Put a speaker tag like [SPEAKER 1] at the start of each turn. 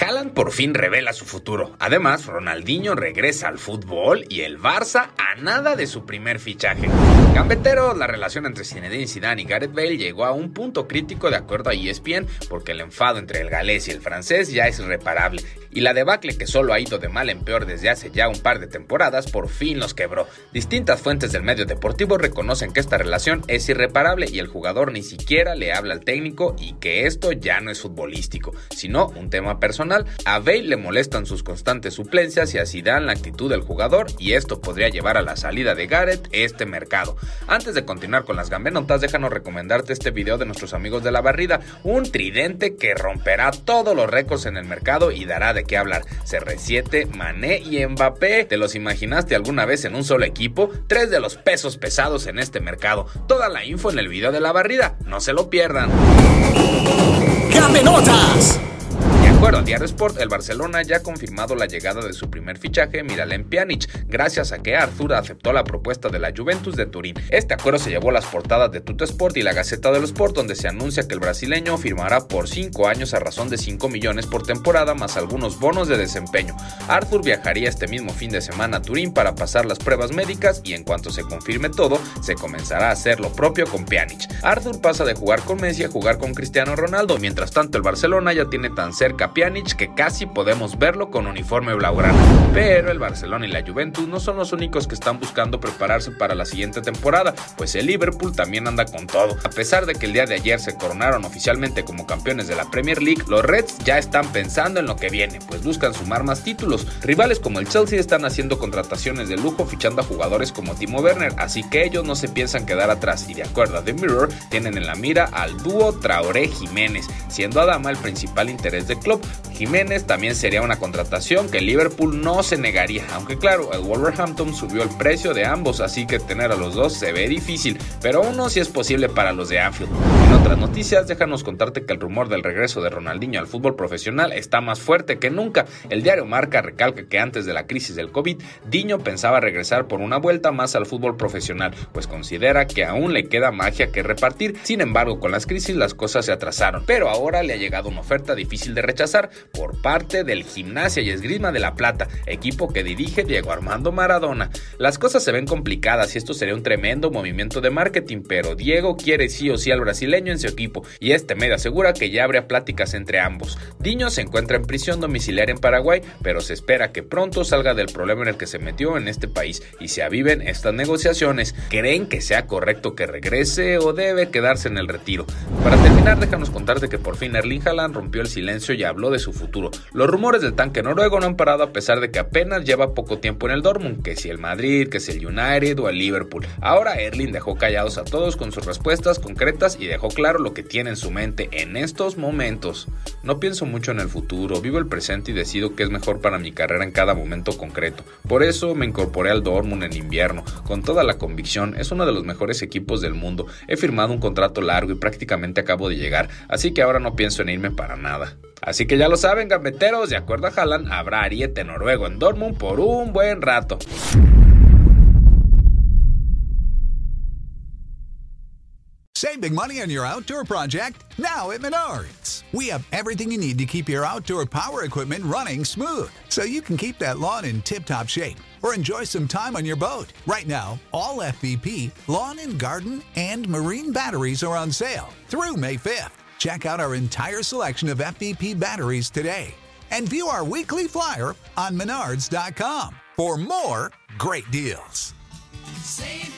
[SPEAKER 1] Haaland por fin revela su futuro. Además, Ronaldinho regresa al fútbol y el Barça a nada de su primer fichaje. Gambetero, la relación entre Zinedine Zidane y Gareth Bale llegó a un punto crítico de acuerdo a ESPN porque el enfado entre el galés y el francés ya es irreparable y la debacle que solo ha ido de mal en peor desde hace ya un par de temporadas por fin los quebró. Distintas fuentes del medio deportivo reconocen que esta relación es irreparable y el jugador ni siquiera le habla al técnico y que esto ya no es futbolístico, sino un tema personal. A Bale le molestan sus constantes suplencias y así dan la actitud del jugador y esto podría llevar a la salida de Gareth este mercado. Antes de continuar con las gambenotas, déjanos recomendarte este video de nuestros amigos de la barrida, un tridente que romperá todos los récords en el mercado y dará de qué hablar. CR7, Mané y Mbappé. ¿Te los imaginaste alguna vez en un solo equipo? Tres de los pesos pesados en este mercado. Toda la info en el video de la barrida. No se lo pierdan.
[SPEAKER 2] ¡Gamenotas!
[SPEAKER 1] De acuerdo a Diario Sport, el Barcelona ya ha confirmado la llegada de su primer fichaje, Miralem Pjanic, gracias a que Arthur aceptó la propuesta de la Juventus de Turín. Este acuerdo se llevó a las portadas de Tutto Sport y la Gaceta dello Sport, donde se anuncia que el brasileño firmará por 5 años a razón de 5 millones por temporada, más algunos bonos de desempeño. Arthur viajaría este mismo fin de semana a Turín para pasar las pruebas médicas y en cuanto se confirme todo, se comenzará a hacer lo propio con Pjanic. Arthur pasa de jugar con Messi a jugar con Cristiano Ronaldo, mientras tanto el Barcelona ya tiene tan cerca Pjanic que casi podemos verlo con uniforme blaugrana. Pero el Barcelona y la Juventus no son los únicos que están buscando prepararse para la siguiente temporada, pues el Liverpool también anda con todo. A pesar de que el día de ayer se coronaron oficialmente como campeones de la Premier League, los Reds ya están pensando en lo que viene, pues buscan sumar más títulos. Rivales como el Chelsea están haciendo contrataciones de lujo fichando a jugadores como Timo Werner, así que ellos no se piensan quedar atrás y de acuerdo a The Mirror tienen en la mira al dúo Traoré Jiménez, siendo Adama el principal interés del club. Jiménez también sería una contratación que Liverpool no se negaría, aunque claro, el Wolverhampton subió el precio de ambos, así que tener a los dos se ve difícil, pero uno sí es posible para los de Anfield. En otras noticias, déjanos contarte que el rumor del regreso de Ronaldinho al fútbol profesional está más fuerte que nunca. El diario Marca recalca que antes de la crisis del COVID, Diño pensaba regresar por una vuelta más al fútbol profesional, pues considera que aún le queda magia que repartir. Sin embargo, con las crisis las cosas se atrasaron, pero ahora le ha llegado una oferta difícil de rechazar por parte del Gimnasia y Esgrima de la Plata, equipo que dirige Diego Armando Maradona. Las cosas se ven complicadas y esto sería un tremendo movimiento de marketing, pero Diego quiere sí o sí al brasileño en su equipo y este medio asegura que ya habría pláticas entre ambos. Diño se encuentra en prisión domiciliaria en Paraguay, pero se espera que pronto salga del problema en el que se metió en este país y se aviven estas negociaciones. ¿Creen que sea correcto que regrese o debe quedarse en el retiro? Para terminar, déjanos contarte que por fin Erling Haaland rompió el silencio y de su futuro. Los rumores del tanque noruego no han parado a pesar de que apenas lleva poco tiempo en el Dortmund, que si el Madrid, que si el United o el Liverpool. Ahora Erling dejó callados a todos con sus respuestas concretas y dejó claro lo que tiene en su mente en estos momentos. No pienso mucho en el futuro, vivo el presente y decido qué es mejor para mi carrera en cada momento concreto. Por eso me incorporé al Dortmund en invierno, con toda la convicción, es uno de los mejores equipos del mundo. He firmado un contrato largo y prácticamente acabo de llegar, así que ahora no pienso en irme para nada. Así que ya lo saben, gambeteros, de acuerdo a Haaland, habrá ariete noruego en Dortmund por un buen rato.
[SPEAKER 2] Save big money on your outdoor project now at Menards. We have everything you need to keep your outdoor power equipment running smooth so you can keep that lawn in tip top shape or enjoy some time on your boat. Right now, all FVP, lawn and garden, and marine batteries are on sale through May 5th. Check out our entire selection of FVP batteries today and view our weekly flyer on menards.com for more great deals.
[SPEAKER 3] Save